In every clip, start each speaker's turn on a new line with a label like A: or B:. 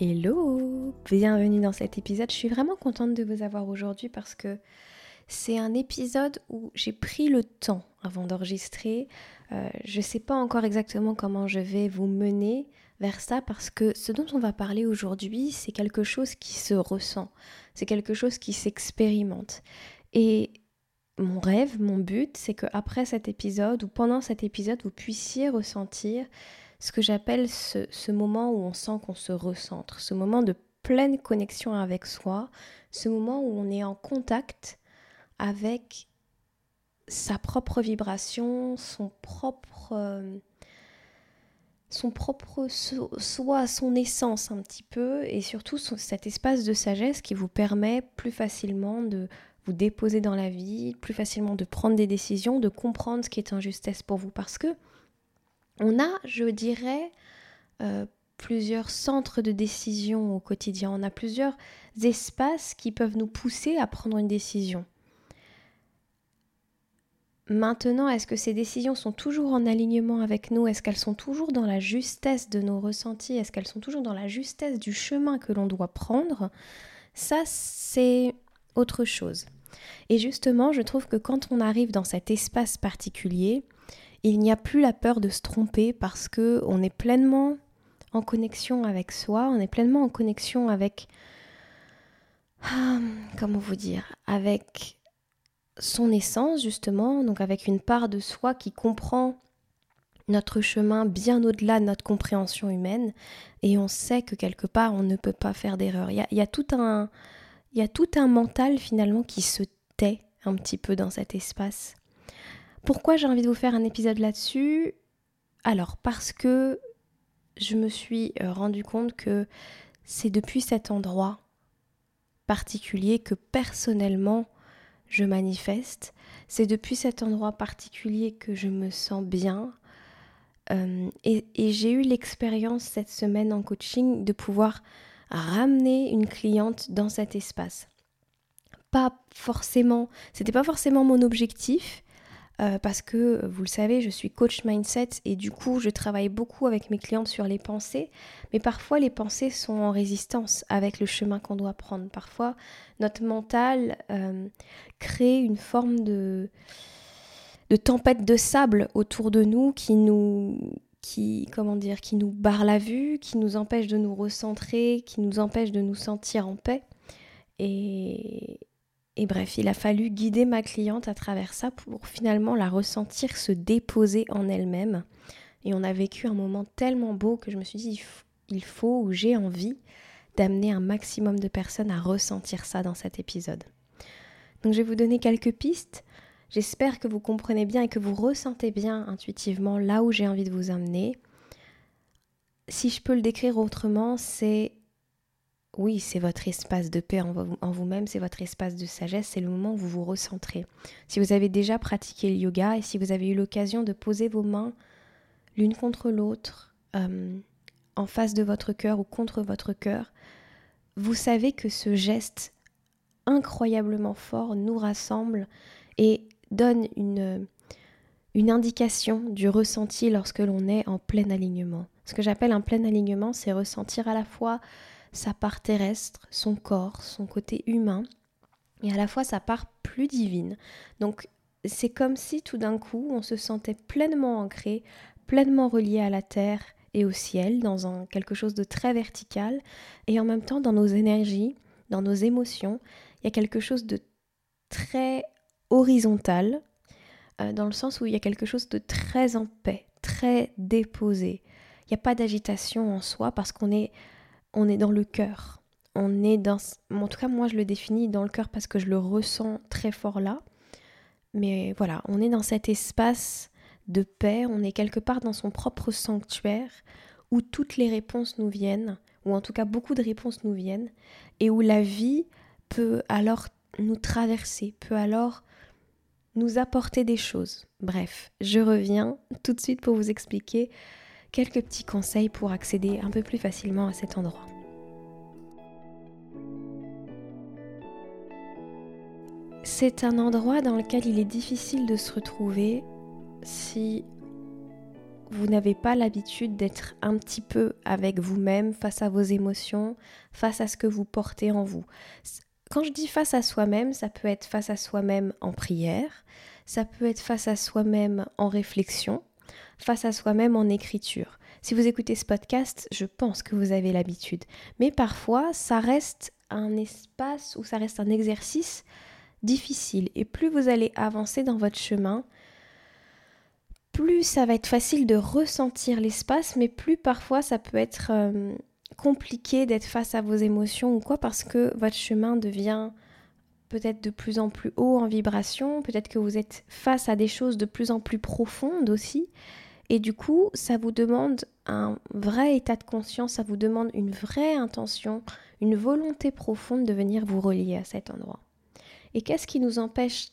A: Hello Bienvenue dans cet épisode. Je suis vraiment contente de vous avoir aujourd'hui parce que c'est un épisode où j'ai pris le temps avant d'enregistrer. Euh, je ne sais pas encore exactement comment je vais vous mener vers ça parce que ce dont on va parler aujourd'hui, c'est quelque chose qui se ressent, c'est quelque chose qui s'expérimente. Et mon rêve, mon but, c'est qu'après cet épisode ou pendant cet épisode, vous puissiez ressentir ce que j'appelle ce, moment où on sent qu'on se recentre, ce moment de pleine connexion avec soi, ce moment où on est en contact avec sa propre vibration, son propre, euh, son propre soi, son essence un petit peu, et surtout cet espace de sagesse qui vous permet plus facilement de vous déposer dans la vie, plus facilement de prendre des décisions, de comprendre ce qui est injustesse pour vous. Parce que on a, je dirais, euh, plusieurs centres de décision au quotidien. On a plusieurs espaces qui peuvent nous pousser à prendre une décision. Maintenant, est-ce que ces décisions sont toujours en alignement avec nous? Est-ce qu'elles sont toujours dans la justesse de nos ressentis? Est-ce qu'elles sont toujours dans la justesse du chemin que l'on doit prendre? Ça, c'est autre chose. Et justement, je trouve que quand on arrive dans cet espace particulier, il n'y a plus la peur de se tromper parce que on est pleinement en connexion avec soi, on est pleinement en connexion avec ah, comment vous dire, avec son essence justement, donc avec une part de soi qui comprend notre chemin bien au-delà de notre compréhension humaine et on sait que quelque part on ne peut pas faire d'erreur. Y a, tout un il y a tout un mental finalement qui se tait un petit peu dans cet espace. Pourquoi j'ai envie de vous faire un épisode là-dessus? Alors parce que je me suis euh, rendu compte que c'est depuis cet endroit particulier que personnellement je manifeste. C'est depuis cet endroit particulier que je me sens bien. Euh, et, et j'ai eu l'expérience cette semaine en coaching de pouvoir ramener une cliente dans cet espace. Pas forcément, c'était pas forcément mon objectif, euh, parce que vous le savez, je suis coach mindset et du coup je travaille beaucoup avec mes clientes sur les pensées, mais parfois les pensées sont en résistance avec le chemin qu'on doit prendre. Parfois notre mental euh, crée une forme de, de tempête de sable autour de nous qui nous qui comment dire qui nous barre la vue, qui nous empêche de nous recentrer, qui nous empêche de nous sentir en paix. Et, et bref, il a fallu guider ma cliente à travers ça pour finalement la ressentir se déposer en elle-même. Et on a vécu un moment tellement beau que je me suis dit, il faut ou j'ai envie d'amener un maximum de personnes à ressentir ça dans cet épisode. Donc je vais vous donner quelques pistes. J'espère que vous comprenez bien et que vous ressentez bien intuitivement là où j'ai envie de vous amener. Si je peux le décrire autrement, c'est oui, c'est votre espace de paix en vous-même, c'est votre espace de sagesse, c'est le moment où vous vous recentrez. Si vous avez déjà pratiqué le yoga et si vous avez eu l'occasion de poser vos mains l'une contre l'autre, euh, en face de votre cœur ou contre votre cœur, vous savez que ce geste incroyablement fort nous rassemble et donne une, une indication du ressenti lorsque l'on est en plein alignement. Ce que j'appelle un plein alignement, c'est ressentir à la fois sa part terrestre, son corps, son côté humain, et à la fois sa part plus divine. Donc c'est comme si tout d'un coup on se sentait pleinement ancré, pleinement relié à la terre et au ciel, dans un, quelque chose de très vertical, et en même temps dans nos énergies, dans nos émotions, il y a quelque chose de très horizontal, euh, dans le sens où il y a quelque chose de très en paix, très déposé. Il n'y a pas d'agitation en soi parce qu'on est, on est dans le cœur. On est dans, en tout cas moi je le définis dans le cœur parce que je le ressens très fort là. Mais voilà, on est dans cet espace de paix, on est quelque part dans son propre sanctuaire où toutes les réponses nous viennent, ou en tout cas beaucoup de réponses nous viennent, et où la vie peut alors nous traverser, peut alors nous apporter des choses. Bref, je reviens tout de suite pour vous expliquer quelques petits conseils pour accéder un peu plus facilement à cet endroit. C'est un endroit dans lequel il est difficile de se retrouver si vous n'avez pas l'habitude d'être un petit peu avec vous-même, face à vos émotions, face à ce que vous portez en vous. Quand je dis face à soi-même, ça peut être face à soi-même en prière, ça peut être face à soi-même en réflexion, face à soi-même en écriture. Si vous écoutez ce podcast, je pense que vous avez l'habitude. Mais parfois, ça reste un espace ou ça reste un exercice difficile. Et plus vous allez avancer dans votre chemin, plus ça va être facile de ressentir l'espace, mais plus parfois ça peut être euh, compliqué d'être face à vos émotions ou quoi, parce que votre chemin devient peut-être de plus en plus haut en vibration, peut-être que vous êtes face à des choses de plus en plus profondes aussi, et du coup ça vous demande un vrai état de conscience, ça vous demande une vraie intention, une volonté profonde de venir vous relier à cet endroit. Et qu'est-ce qui nous empêche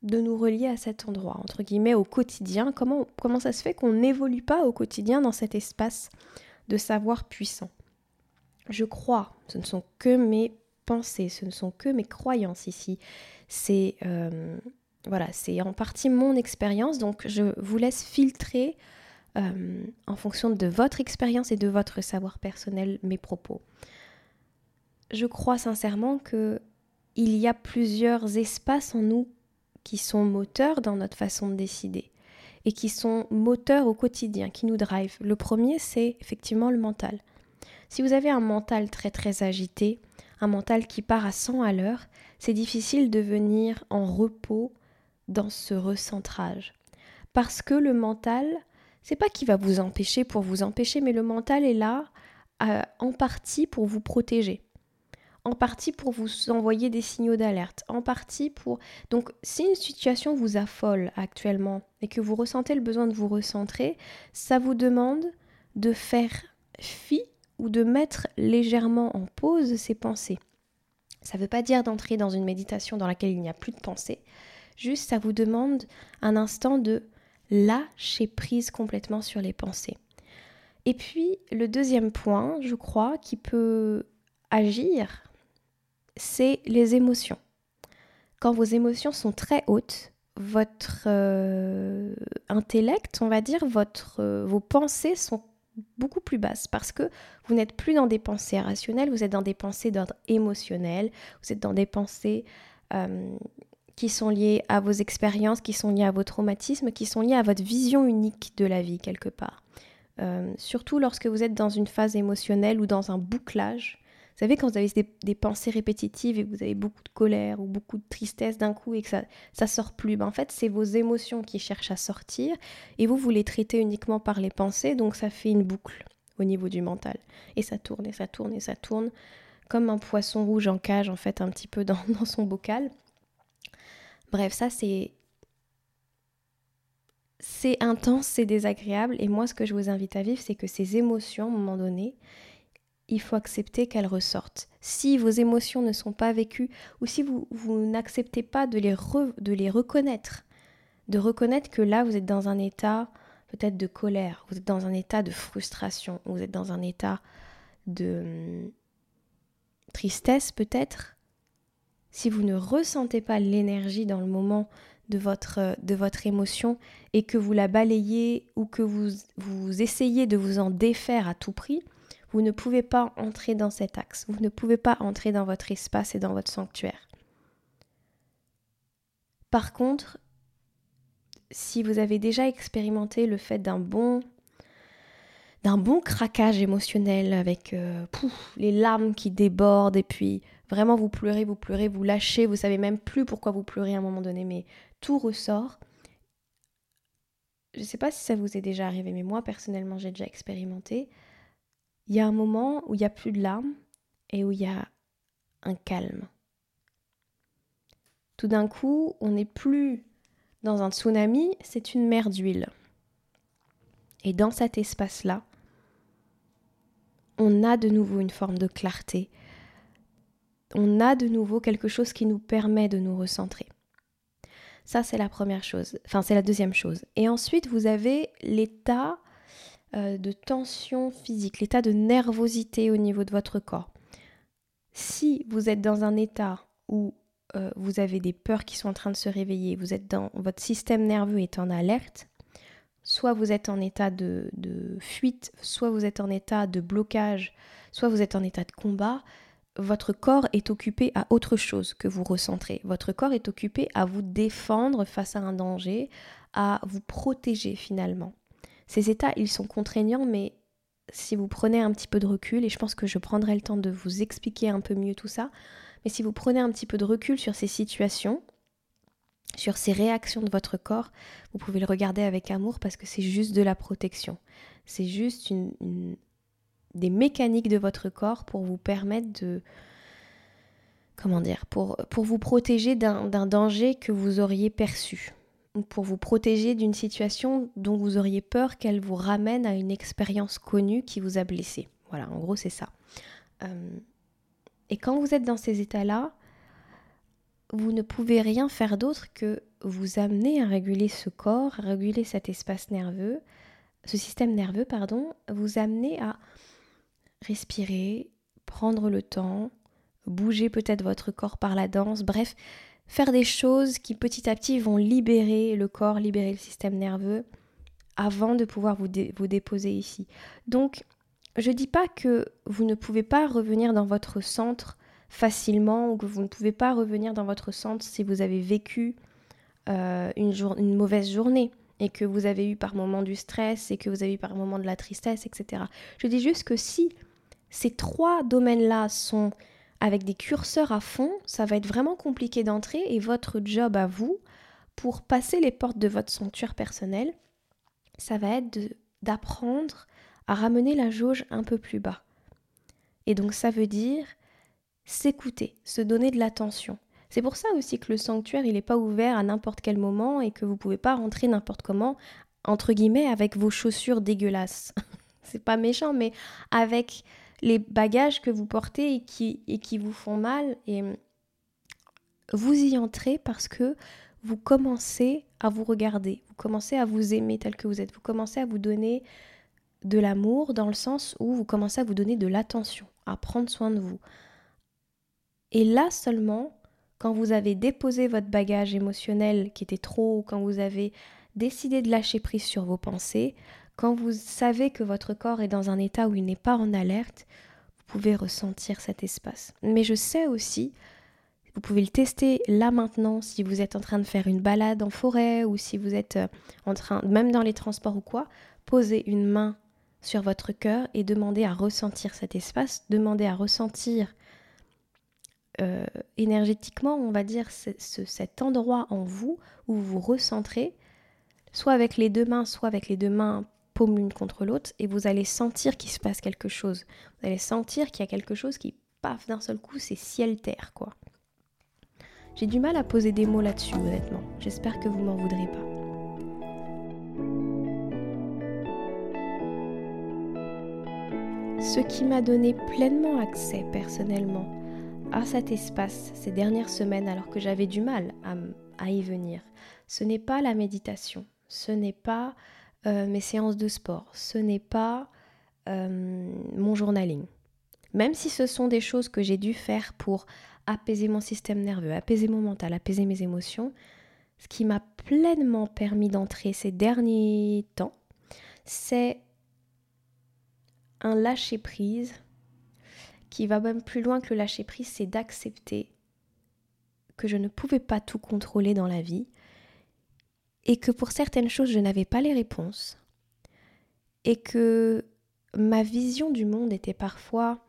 A: de nous relier à cet endroit, entre guillemets, au quotidien? Comment, comment ça se fait qu'on n'évolue pas au quotidien dans cet espace de savoir puissant? Je crois, ce ne sont que mes pensées, ce ne sont que mes croyances ici. C'est euh, voilà, c'est en partie mon expérience, donc je vous laisse filtrer euh, en fonction de votre expérience et de votre savoir personnel mes propos. Je crois sincèrement que il y a plusieurs espaces en nous qui sont moteurs dans notre façon de décider et qui sont moteurs au quotidien, qui nous drive. Le premier, c'est effectivement le mental. Si vous avez un mental très très agité, un mental qui part à 100 à l'heure, c'est difficile de venir en repos dans ce recentrage. Parce que le mental, c'est pas qu'il va vous empêcher pour vous empêcher, mais le mental est là euh, en partie pour vous protéger en partie pour vous envoyer des signaux d'alerte, en partie pour... Donc si une situation vous affole actuellement et que vous ressentez le besoin de vous recentrer, ça vous demande de faire fi ou de mettre légèrement en pause ces pensées. Ça ne veut pas dire d'entrer dans une méditation dans laquelle il n'y a plus de pensée, juste ça vous demande un instant de lâcher prise complètement sur les pensées. Et puis le deuxième point, je crois, qui peut agir c'est les émotions. Quand vos émotions sont très hautes, votre euh, intellect, on va dire, votre, euh, vos pensées sont beaucoup plus basses parce que vous n'êtes plus dans des pensées rationnelles, vous êtes dans des pensées d'ordre émotionnel, vous êtes dans des pensées euh, qui sont liées à vos expériences, qui sont liées à vos traumatismes, qui sont liées à votre vision unique de la vie quelque part. surtout lorsque vous êtes dans une phase émotionnelle ou dans un bouclage vous savez, quand vous avez des, pensées répétitives et que vous avez beaucoup de colère ou beaucoup de tristesse d'un coup et que ça, ça sort plus, ben en fait, c'est vos émotions qui cherchent à sortir et vous, vous les traitez uniquement par les pensées, donc ça fait une boucle au niveau du mental. Et ça tourne et ça tourne et ça tourne comme un poisson rouge en cage, en fait, un petit peu dans, dans son bocal. Bref, ça, c'est c'est intense, c'est désagréable. Et moi, ce que je vous invite à vivre, c'est que ces émotions, à un moment donné, il faut accepter qu'elles ressortent. Si vos émotions ne sont pas vécues ou si vous, n'acceptez pas de les, reconnaître, de reconnaître que là, vous êtes dans un état peut-être de colère, vous êtes dans un état de frustration, vous êtes dans un état de hum, tristesse peut-être, si vous ne ressentez pas l'énergie dans le moment de votre, votre émotion et que vous la balayez ou que vous essayez de vous en défaire à tout prix, vous ne pouvez pas entrer dans cet axe, vous ne pouvez pas entrer dans votre espace et dans votre sanctuaire. Par contre, si vous avez déjà expérimenté le fait d'un bon d'un bon craquage émotionnel avec euh, les larmes qui débordent et puis vraiment vous pleurez, vous pleurez, vous lâchez, vous savez même plus pourquoi vous pleurez à un moment donné, mais tout ressort. Je ne sais pas si ça vous est déjà arrivé, mais moi personnellement j'ai déjà expérimenté. Il y a un moment où il n'y a plus de larmes et où il y a un calme. Tout d'un coup, on n'est plus dans un tsunami, c'est une mer d'huile. Et dans cet espace-là, on a de nouveau une forme de clarté. On a de nouveau quelque chose qui nous permet de nous recentrer. Ça, c'est la première chose. Enfin, c'est la deuxième chose. Et ensuite, vous avez l'état euh, de tension physique, l'état de nervosité au niveau de votre corps. Si vous êtes dans un état où euh, vous avez des peurs qui sont en train de se réveiller, vous êtes dans votre système nerveux est en alerte, soit vous êtes en état de, fuite, soit vous êtes en état de blocage, soit vous êtes en état de combat, votre corps est occupé à autre chose que vous recentrez. Votre corps est occupé à vous défendre face à un danger, à vous protéger finalement. Ces états, ils sont contraignants, mais si vous prenez un petit peu de recul, et je pense que je prendrai le temps de vous expliquer un peu mieux tout ça, mais si vous prenez un petit peu de recul sur ces situations, sur ces réactions de votre corps, vous pouvez le regarder avec amour parce que c'est juste de la protection. C'est juste des mécaniques de votre corps pour vous permettre de... Comment dire pour vous protéger d'un danger que vous auriez perçu. Ou pour vous protéger d'une situation dont vous auriez peur qu'elle vous ramène à une expérience connue qui vous a blessé. Voilà, en gros c'est ça. Euh, et quand vous êtes dans ces états-là, vous ne pouvez rien faire d'autre que vous amener à réguler ce corps, à réguler cet espace nerveux, ce système nerveux, pardon, vous amener à respirer, prendre le temps, bouger peut-être votre corps par la danse, bref, faire des choses qui petit à petit vont libérer le corps, libérer le système nerveux avant de pouvoir vous, déposer ici. Donc, je ne dis pas que vous ne pouvez pas revenir dans votre centre facilement ou que vous ne pouvez pas revenir dans votre centre si vous avez vécu euh, une, une, mauvaise journée et que vous avez eu par moments du stress et que vous avez eu par moments de la tristesse, etc. Je dis juste que si ces trois domaines-là sont avec des curseurs à fond, ça va être vraiment compliqué d'entrer et votre job à vous pour passer les portes de votre sanctuaire personnel, ça va être d'apprendre à ramener la jauge un peu plus bas. Et donc ça veut dire s'écouter, se donner de l'attention. C'est pour ça aussi que le sanctuaire, il n'est pas ouvert à n'importe quel moment et que vous ne pouvez pas rentrer n'importe comment, entre guillemets, avec vos chaussures dégueulasses. C'est pas méchant, mais avec les bagages que vous portez et qui, vous font mal. Et vous y entrez parce que vous commencez à vous regarder, vous commencez à vous aimer tel que vous êtes, vous commencez à vous donner de l'amour dans le sens où vous commencez à vous donner de l'attention, à prendre soin de vous, et là seulement, quand vous avez déposé votre bagage émotionnel qui était trop, quand vous avez décidé de lâcher prise sur vos pensées, quand vous savez que votre corps est dans un état où il n'est pas en alerte, vous pouvez ressentir cet espace. Mais je sais aussi, vous pouvez le tester là maintenant si vous êtes en train de faire une balade en forêt ou si vous êtes euh, en train, même dans les transports ou quoi, posez une main sur votre cœur et demandez à ressentir cet espace, demandez à ressentir euh, énergétiquement, on va dire, cet endroit en vous où vous vous recentrez, soit avec les deux mains, soit avec les deux mains l'une contre l'autre, et vous allez sentir qu'il se passe quelque chose. Vous allez sentir qu'il y a quelque chose qui, paf, d'un seul coup, c'est ciel-terre, quoi. J'ai du mal à poser des mots là-dessus, honnêtement. J'espère que vous m'en voudrez pas. Ce qui m'a donné pleinement accès personnellement à cet espace ces dernières semaines alors que j'avais du mal à, y venir. Ce n'est pas la méditation, ce n'est pas euh, mes séances de sport, ce n'est pas euh, mon journaling. Même si ce sont des choses que j'ai dû faire pour apaiser mon système nerveux, apaiser mon mental, apaiser mes émotions, ce qui m'a pleinement permis d'entrer ces derniers temps, c'est un lâcher-prise qui va même plus loin que le lâcher prise, c'est d'accepter que je ne pouvais pas tout contrôler dans la vie et que pour certaines choses je n'avais pas les réponses et que ma vision du monde était parfois,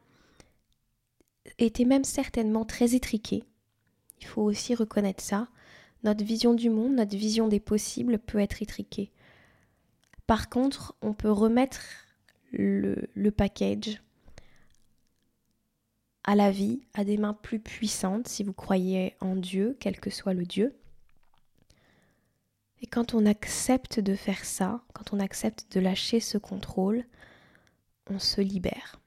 A: était même certainement très étriquée. Il faut aussi reconnaître ça. Notre vision du monde, notre vision des possibles peut être étriquée. Par contre, on peut remettre le, le package à la vie, à des mains plus puissantes si vous croyez en Dieu, quel que soit le Dieu. Et quand on accepte de faire ça, quand on accepte de lâcher ce contrôle, on se libère.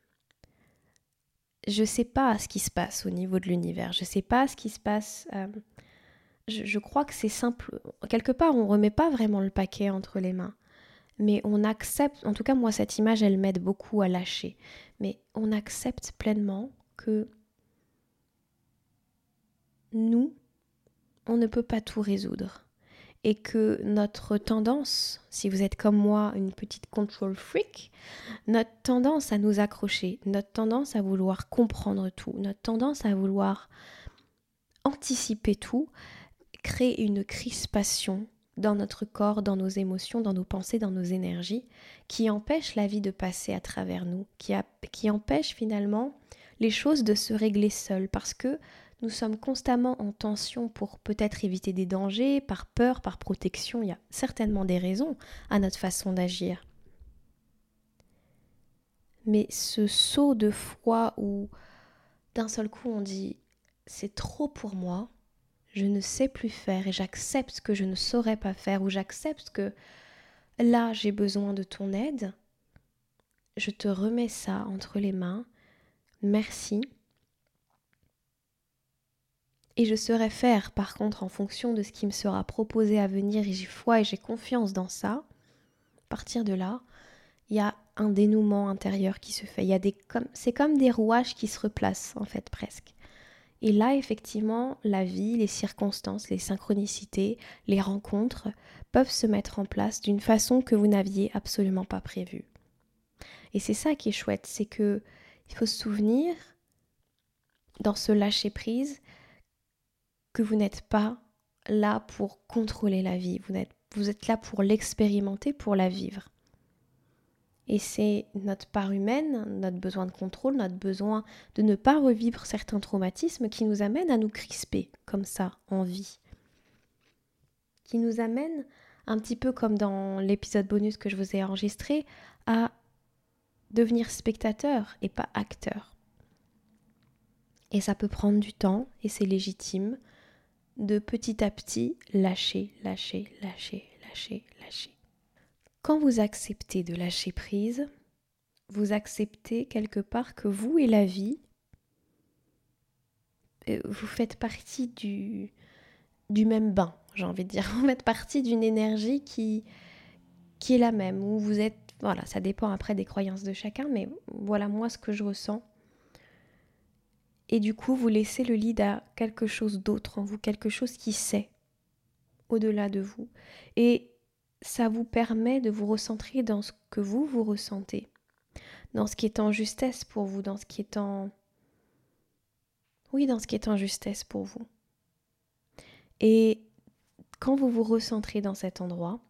A: Je ne sais pas ce qui se passe au niveau de l'univers, je ne sais pas ce qui se passe. Euh, je, je, crois que c'est simple. Quelque part, on ne remet pas vraiment le paquet entre les mains. Mais on accepte, en tout cas moi cette image, elle m'aide beaucoup à lâcher. Mais on accepte pleinement que nous, on ne peut pas tout résoudre. Et que notre tendance, si vous êtes comme moi une petite control freak, notre tendance à nous accrocher, notre tendance à vouloir comprendre tout, notre tendance à vouloir anticiper tout, crée une crispation dans notre corps, dans nos émotions, dans nos pensées, dans nos énergies, qui empêche la vie de passer à travers nous, qui, empêche finalement les choses de se régler seules. Parce que nous sommes constamment en tension pour peut-être éviter des dangers, par peur, par protection. Il y a certainement des raisons à notre façon d'agir. Mais ce saut de foi où d'un seul coup on dit c'est trop pour moi, je ne sais plus faire et j'accepte que je ne saurais pas faire ou j'accepte que là j'ai besoin de ton aide, je te remets ça entre les mains merci. Et je saurai faire, par contre, en fonction de ce qui me sera proposé à venir, et j'ai foi et j'ai confiance dans ça. À partir de là, il y a un dénouement intérieur qui se fait. Comme c'est comme des rouages qui se replacent en fait presque. Et là, effectivement, la vie, les circonstances, les synchronicités, les rencontres peuvent se mettre en place d'une façon que vous n'aviez absolument pas prévue. Et c'est ça qui est chouette, c'est que il faut se souvenir, dans ce lâcher-prise, que vous n'êtes pas là pour contrôler la vie, vous êtes, vous êtes là pour l'expérimenter, pour la vivre. Et c'est notre part humaine, notre besoin de contrôle, notre besoin de ne pas revivre certains traumatismes qui nous amènent à nous crisper comme ça en vie. Qui nous amènent, un petit peu comme dans l'épisode bonus que je vous ai enregistré, à devenir spectateur et pas acteur. Et ça peut prendre du temps, et c'est légitime, de petit à petit lâcher, lâcher, lâcher, lâcher, lâcher. Quand vous acceptez de lâcher prise, vous acceptez quelque part que vous et la vie, euh, vous faites partie du, du même bain, j'ai envie de dire. Vous faites partie d'une énergie qui, qui est la même, où vous êtes voilà, ça dépend après des croyances de chacun, mais voilà moi ce que je ressens. Et du coup, vous laissez le lead à quelque chose d'autre en vous, quelque chose qui sait au-delà de vous. Et ça vous permet de vous recentrer dans ce que vous, vous ressentez, dans ce qui est en justesse pour vous, dans ce qui est en... Oui, dans ce qui est en justesse pour vous. Et quand vous vous recentrez dans cet endroit,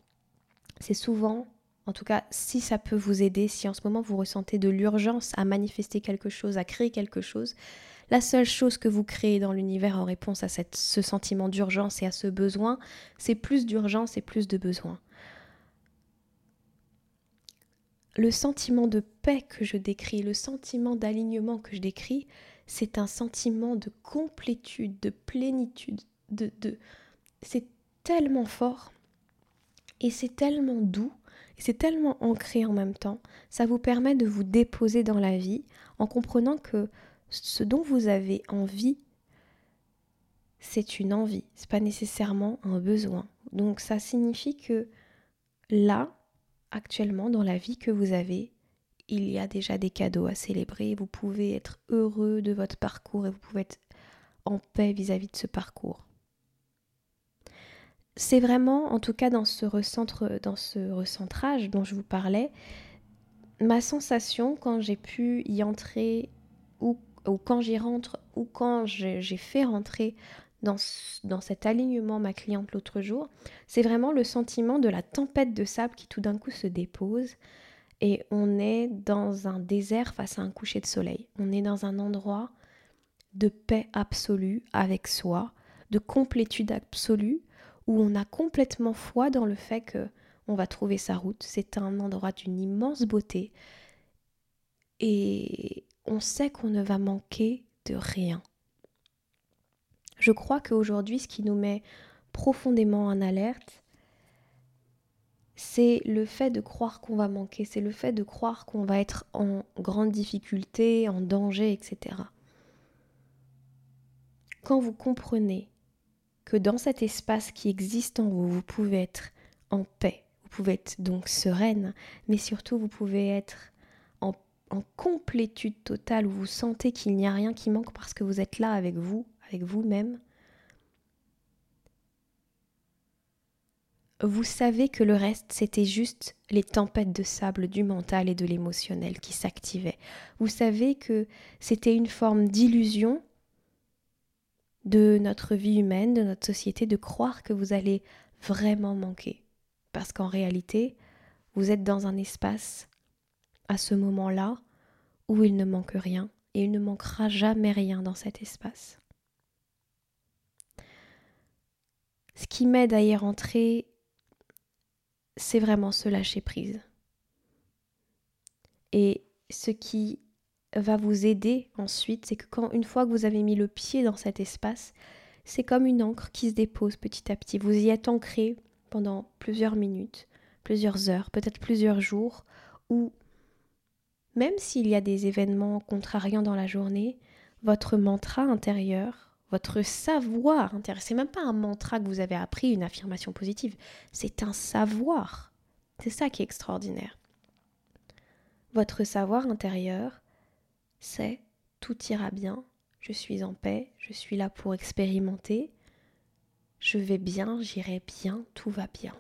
A: c'est souvent en tout cas, si ça peut vous aider, si en ce moment vous ressentez de l'urgence à manifester quelque chose, à créer quelque chose, la seule chose que vous créez dans l'univers en réponse à ce sentiment d'urgence et à ce besoin, c'est plus d'urgence et plus de besoin. Le sentiment de paix que je décris, le sentiment d'alignement que je décris, c'est un sentiment de complétude, de plénitude, de, de... c'est tellement fort et c'est tellement doux et c'est tellement ancré en même temps, ça vous permet de vous déposer dans la vie en comprenant que ce dont vous avez envie, c'est une envie, c'est pas nécessairement un besoin. Donc ça signifie que là, actuellement, dans la vie que vous avez, il y a déjà des cadeaux à célébrer. Vous pouvez être heureux de votre parcours et vous pouvez être en paix vis-à-vis -vis de ce parcours c'est vraiment, en tout cas dans ce, dans ce recentrage dont je vous parlais, ma sensation quand j'ai pu y entrer ou, quand j'y rentre ou quand j'ai fait rentrer dans, dans cet alignement ma cliente l'autre jour, c'est vraiment le sentiment de la tempête de sable qui tout d'un coup se dépose et on est dans un désert face à un coucher de soleil. On est dans un endroit de paix absolue avec soi, de complétude absolue, où on a complètement foi dans le fait que on va trouver sa route. C'est un endroit d'une immense beauté et on sait qu'on ne va manquer de rien. Je crois qu'aujourd'hui, ce qui nous met profondément en alerte, c'est le fait de croire qu'on va manquer, c'est le fait de croire qu'on va être en grande difficulté, en danger, etc. Quand vous comprenez que dans cet espace qui existe en vous, vous pouvez être en paix, vous pouvez être donc sereine, mais surtout vous pouvez être en, complétude totale où vous sentez qu'il n'y a rien qui manque parce que vous êtes là avec vous, avec vous-même, vous savez que le reste, c'était juste les tempêtes de sable du mental et de l'émotionnel qui s'activaient. Vous savez que c'était une forme d'illusion de notre vie humaine, de notre société, de croire que vous allez vraiment manquer. Parce qu'en réalité, vous êtes dans un espace, à ce moment-là, où il ne manque rien, et il ne manquera jamais rien dans cet espace. Ce qui m'aide à y rentrer c'est vraiment se lâcher prise. Et ce qui va vous aider ensuite, c'est que quand une fois que vous avez mis le pied dans cet espace, c'est comme une encre qui se dépose petit à petit. Vous y êtes ancré pendant plusieurs minutes, plusieurs heures, peut-être plusieurs jours, ou même s'il y a des événements contrariants dans la journée, votre mantra intérieur votre savoir intérieur. C'est même pas un mantra que vous avez appris, une affirmation positive. C'est un savoir. C'est ça qui est extraordinaire. Votre savoir intérieur, c'est tout ira bien, je suis en paix, je suis là pour expérimenter, je vais bien, j'irai bien, tout va bien.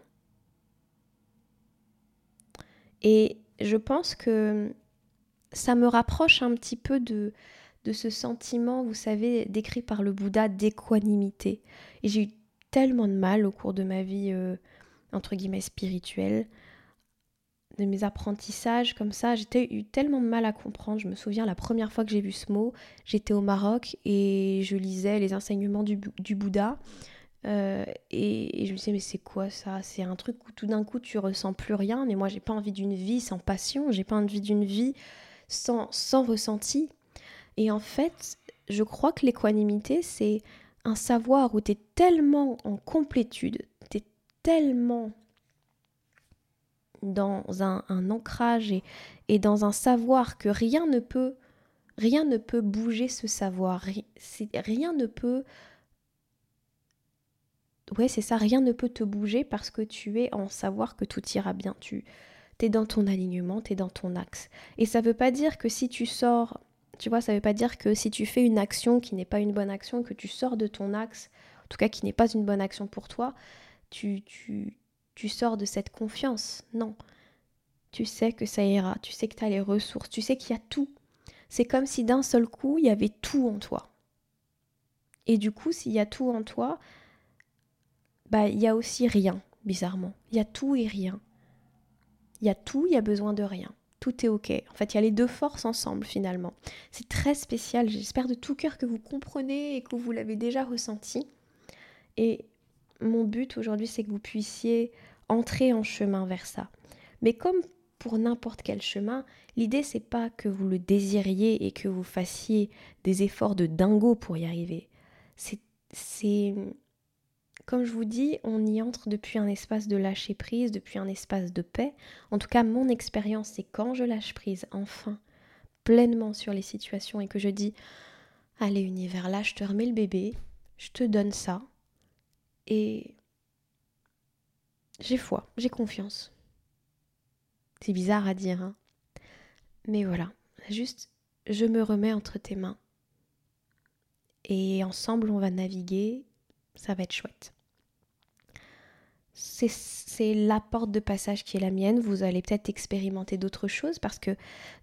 A: Et je pense que ça me rapproche un petit peu de, de ce sentiment, vous savez, décrit par le Bouddha d'équanimité. Et j'ai eu tellement de mal au cours de ma vie, euh, entre guillemets, spirituelle, de mes apprentissages comme ça, j'ai eu tellement de mal à comprendre. Je me souviens la première fois que j'ai vu ce mot, j'étais au Maroc et je lisais les enseignements du, Bouddha. Euh, et, et, je me disais, mais c'est quoi ça? C'est un truc où tout d'un coup tu ressens plus rien, mais moi j'ai pas envie d'une vie sans passion, j'ai pas envie d'une vie sans, ressenti. Et en fait, je crois que l'équanimité, c'est un savoir où tu es tellement en complétude, tu es tellement dans un, ancrage et, dans un savoir que rien ne peut rien ne peut bouger ce savoir rien ne peut ouais c'est ça rien ne peut te bouger parce que tu es en savoir que tout ira bien tu es dans ton alignement tu dans ton axe et ça veut pas dire que si tu sors tu vois, ça veut pas dire que si tu fais une action qui n'est pas une bonne action, que tu sors de ton axe, en tout cas qui n'est pas une bonne action pour toi, tu, tu, tu sors de cette confiance. Non. Tu sais que ça ira, tu sais que tu as les ressources, tu sais qu'il y a tout. C'est comme si d'un seul coup, il y avait tout en toi. Et du coup, s'il y a tout en toi, bah il y a aussi rien, bizarrement. Il y a tout et rien. Il y a tout, il y a besoin de rien tout est ok. En fait, il y a les deux forces ensemble finalement. C'est très spécial. J'espère de tout cœur que vous comprenez et que vous l'avez déjà ressenti. Et mon but aujourd'hui, c'est que vous puissiez entrer en chemin vers ça. Mais comme pour n'importe quel chemin, l'idée c'est pas que vous le désiriez et que vous fassiez des efforts de dingo pour y arriver. C'est comme je vous dis, on y entre depuis un espace de lâcher prise, depuis un espace de paix. En tout cas, mon expérience, c'est quand je lâche prise, enfin, pleinement sur les situations et que je dis Allez, univers, là, je te remets le bébé, je te donne ça. Et j'ai foi, j'ai confiance. C'est bizarre à dire, hein. Mais voilà, juste, je me remets entre tes mains. Et ensemble, on va naviguer, ça va être chouette c'est la porte de passage qui est la mienne. Vous allez peut-être expérimenter d'autres choses parce que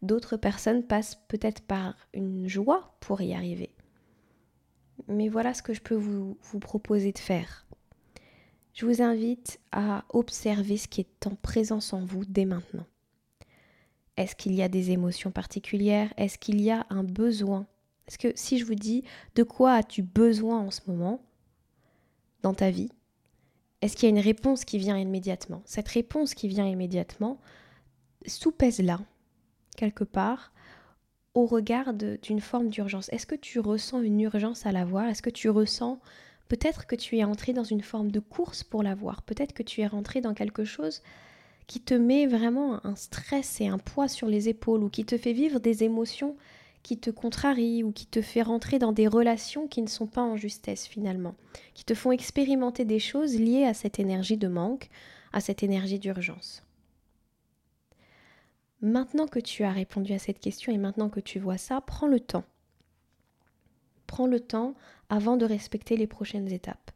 A: d'autres personnes passent peut-être par une joie pour y arriver. Mais voilà ce que je peux vous, proposer de faire. Je vous invite à observer ce qui est en présence en vous dès maintenant. Est-ce qu'il y a des émotions particulières? Est-ce qu'il y a un besoin? Est-ce que si je vous dis de quoi as-tu besoin en ce moment dans ta vie? Est-ce qu'il y a une réponse qui vient immédiatement? Cette réponse qui vient immédiatement, soupèse-la quelque part au regard d'une forme d'urgence. Est-ce que tu ressens une urgence à l'avoir Est-ce que tu ressens peut-être que tu es entré dans une forme de course pour l'avoir Peut-être que tu es rentré dans quelque chose qui te met vraiment un stress et un poids sur les épaules ou qui te fait vivre des émotions qui te contrarient ou qui te fait rentrer dans des relations qui ne sont pas en justesse finalement, qui te font expérimenter des choses liées à cette énergie de manque, à cette énergie d'urgence. Maintenant que tu as répondu à cette question et maintenant que tu vois ça, prends le temps. Prends le temps avant de respecter les prochaines étapes.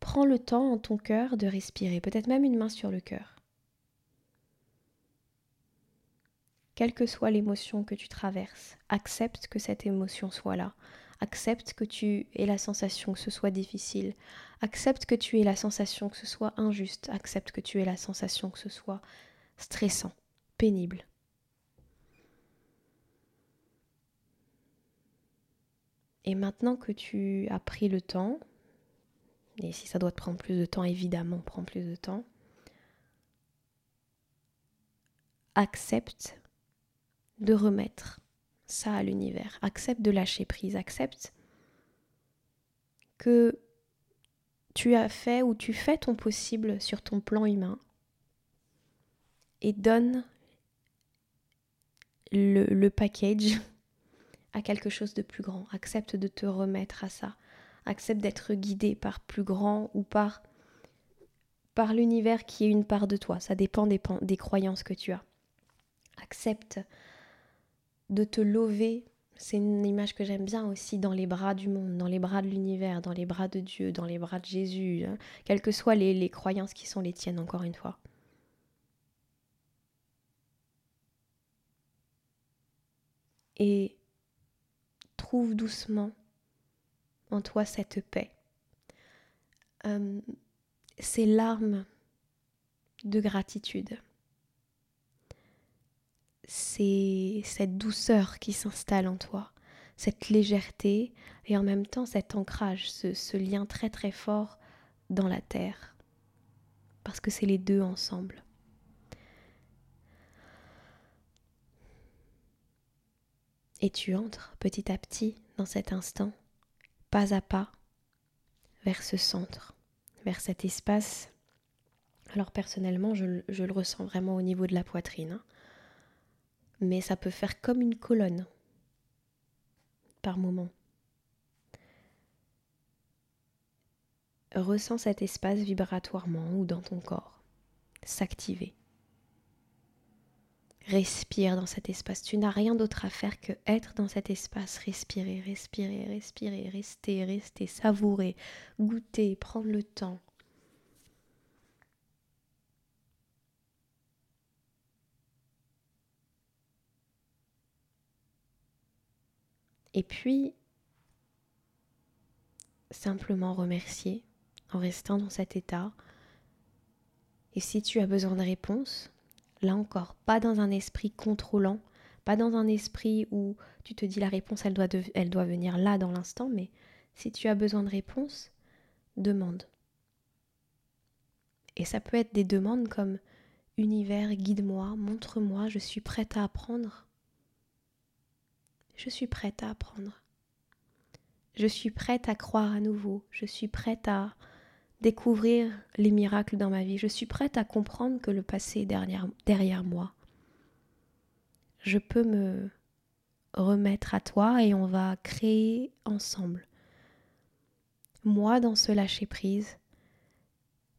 A: Prends le temps en ton cœur de respirer, peut-être même une main sur le cœur. Quelle que soit l'émotion que tu traverses, accepte que cette émotion soit là. Accepte que tu aies la sensation que ce soit difficile. Accepte que tu aies la sensation que ce soit injuste. Accepte que tu aies la sensation que ce soit stressant, pénible. Et maintenant que tu as pris le temps, et si ça doit te prendre plus de temps, évidemment, prends plus de temps. Accepte de remettre ça à l'univers. Accepte de lâcher prise. Accepte que tu as fait ou tu fais ton possible sur ton plan humain et donne le, package à quelque chose de plus grand. Accepte de te remettre à ça accepte d'être guidé par plus grand ou par, par l'univers qui est une part de toi. Ça dépend des croyances que tu as. Accepte de te lever. C'est une image que j'aime bien aussi dans les bras du monde, dans les bras de l'univers, dans les bras de Dieu, dans les bras de Jésus, hein. quelles que soient les, croyances qui sont les tiennes, encore une fois. Et trouve doucement en toi cette paix. Euh, ces larmes de gratitude. C'est cette douceur qui s'installe en toi, cette légèreté et en même temps cet ancrage, ce, lien très très fort dans la terre. Parce que c'est les deux ensemble. Et tu entres petit à petit dans cet instant pas à pas vers ce centre, vers cet espace. Alors personnellement, je, le ressens vraiment au niveau de la poitrine, hein. Mais ça peut faire comme une colonne par moment. Ressens cet espace vibratoirement ou dans ton corps s'activer. Respire dans cet espace. Tu n'as rien d'autre à faire que être dans cet espace. Respirer, respirer, respirer, rester, rester, savourer, goûter, prendre le temps. Et puis, simplement remercier en restant dans cet état. Et si tu as besoin de réponses, Là encore, pas dans un esprit contrôlant, pas dans un esprit où tu te dis la réponse, elle doit, elle doit venir là dans l'instant, mais si tu as besoin de réponse, demande. Et ça peut être des demandes comme Univers, guide-moi, montre-moi, je suis prête à apprendre. Je suis prête à apprendre. Je suis prête à croire à nouveau. Je suis prête à découvrir les miracles dans ma vie. Je suis prête à comprendre que le passé est derrière, derrière moi. Je peux me remettre à toi et on va créer ensemble. Moi dans ce lâcher-prise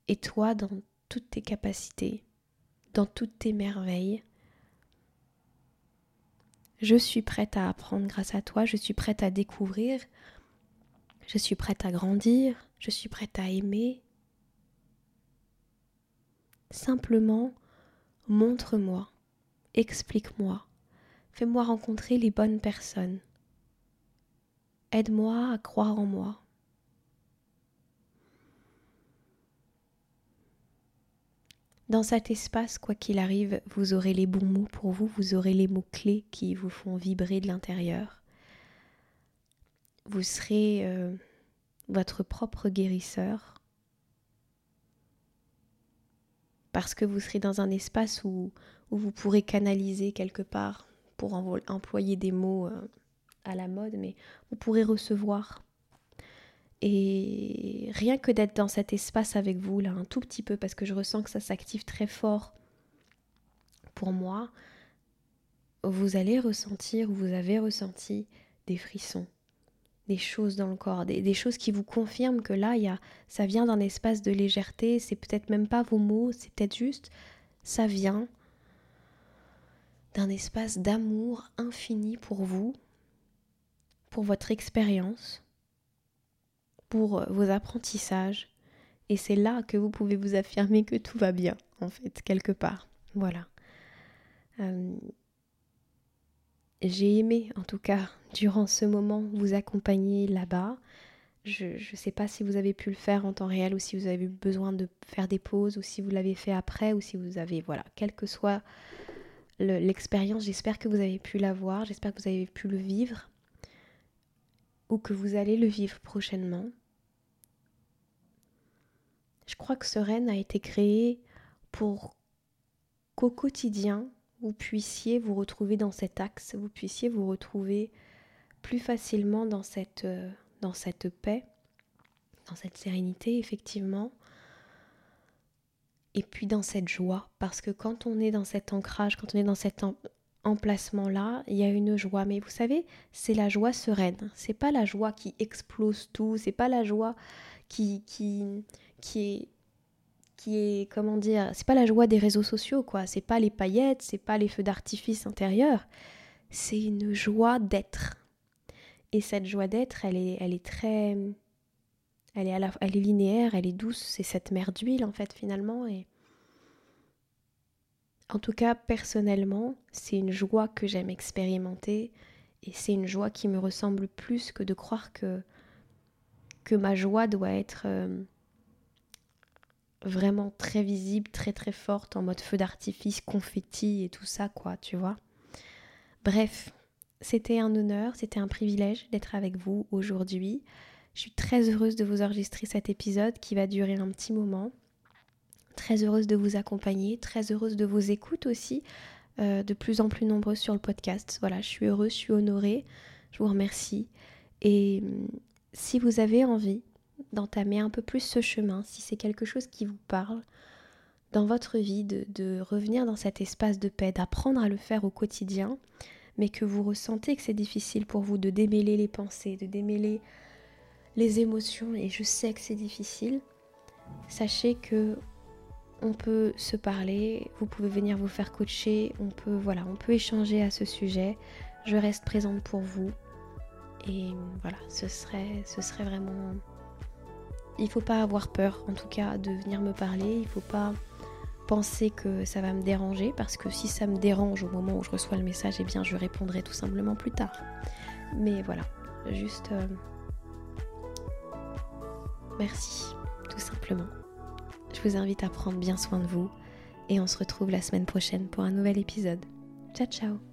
A: et toi dans toutes tes capacités, dans toutes tes merveilles. Je suis prête à apprendre grâce à toi, je suis prête à découvrir, je suis prête à grandir, je suis prête à aimer. Simplement, montre-moi, explique-moi, fais-moi rencontrer les bonnes personnes. Aide-moi à croire en moi. Dans cet espace, quoi qu'il arrive, vous aurez les bons mots pour vous, vous aurez les mots clés qui vous font vibrer de l'intérieur. Vous serez euh, votre propre guérisseur parce que vous serez dans un espace où, où vous pourrez canaliser quelque part, pour employer des mots euh, à la mode, mais vous pourrez recevoir. Et rien que d'être dans cet espace avec vous, là, un tout petit peu, parce que je ressens que ça s'active très fort pour moi, vous allez ressentir, vous avez ressenti des frissons, des choses dans le corps, des, choses qui vous confirment que là, ça vient d'un espace de légèreté, c'est peut-être même pas vos mots, c'est peut-être juste, ça vient d'un espace d'amour infini pour vous, pour votre expérience, pour vos apprentissages. Et c'est là que vous pouvez vous affirmer que tout va bien, en fait, quelque part. Voilà. Euh, j'ai aimé, en tout cas, durant ce moment, vous accompagner là-bas. Je ne sais pas si vous avez pu le faire en temps réel ou si vous avez eu besoin de faire des pauses ou si vous l'avez fait après ou si vous avez, voilà, quelle que soit l'expérience, j'espère que vous avez pu la voir, j'espère que vous avez pu le vivre ou que vous allez le vivre prochainement. Je crois que Sereine a été créé pour qu'au quotidien, vous puissiez vous retrouver dans cet axe, vous puissiez vous retrouver plus facilement dans cette, euh, dans cette paix, dans cette sérénité, effectivement, et puis dans cette joie, parce que quand on est dans cet ancrage, quand on est dans cet emplacement-là, il y a une joie. Mais vous savez, c'est la joie sereine. C'est pas la joie qui explose tout. C'est pas la joie qui, qui est qui est comment dire c'est pas la joie des réseaux sociaux quoi. C'est pas les paillettes c'est pas les feux d'artifice intérieurs. C'est une joie d'être. Et cette joie d'être elle est elle est très elle est, à la, elle est linéaire, elle est douce, c'est cette mer d'huile en fait finalement. Et en tout cas, personnellement, c'est une joie que j'aime expérimenter et c'est une joie qui me ressemble plus que de croire que, que ma joie doit être euh, vraiment très visible, très très forte, en mode feu d'artifice, confetti et tout ça, quoi, tu vois. Bref, c'était un honneur, c'était un privilège d'être avec vous aujourd'hui. Je suis très heureuse de vous enregistrer cet épisode qui va durer un petit moment. Très heureuse de vous accompagner, très heureuse de vos écoutes aussi, euh, de plus en plus nombreuses sur le podcast. Voilà, je suis heureuse, je suis honorée, je vous remercie. Et hum, si vous avez envie d'entamer un peu plus ce chemin, si c'est quelque chose qui vous parle dans votre vie, de, de revenir dans cet espace de paix, d'apprendre à le faire au quotidien, mais que vous ressentez que c'est difficile pour vous de démêler les pensées, de démêler les émotions et je sais que c'est difficile, sachez que on peut se parler, vous pouvez venir vous faire coacher, on peut voilà, on peut échanger à ce sujet. Je reste présente pour vous et voilà, ce serait ce serait vraiment il faut pas avoir peur en tout cas de venir me parler, il faut pas penser que ça va me déranger parce que si ça me dérange au moment où je reçois le message, eh bien je répondrai tout simplement plus tard. Mais voilà, juste euh, Merci, tout simplement. Je vous invite à prendre bien soin de vous et on se retrouve la semaine prochaine pour un nouvel épisode. Ciao ciao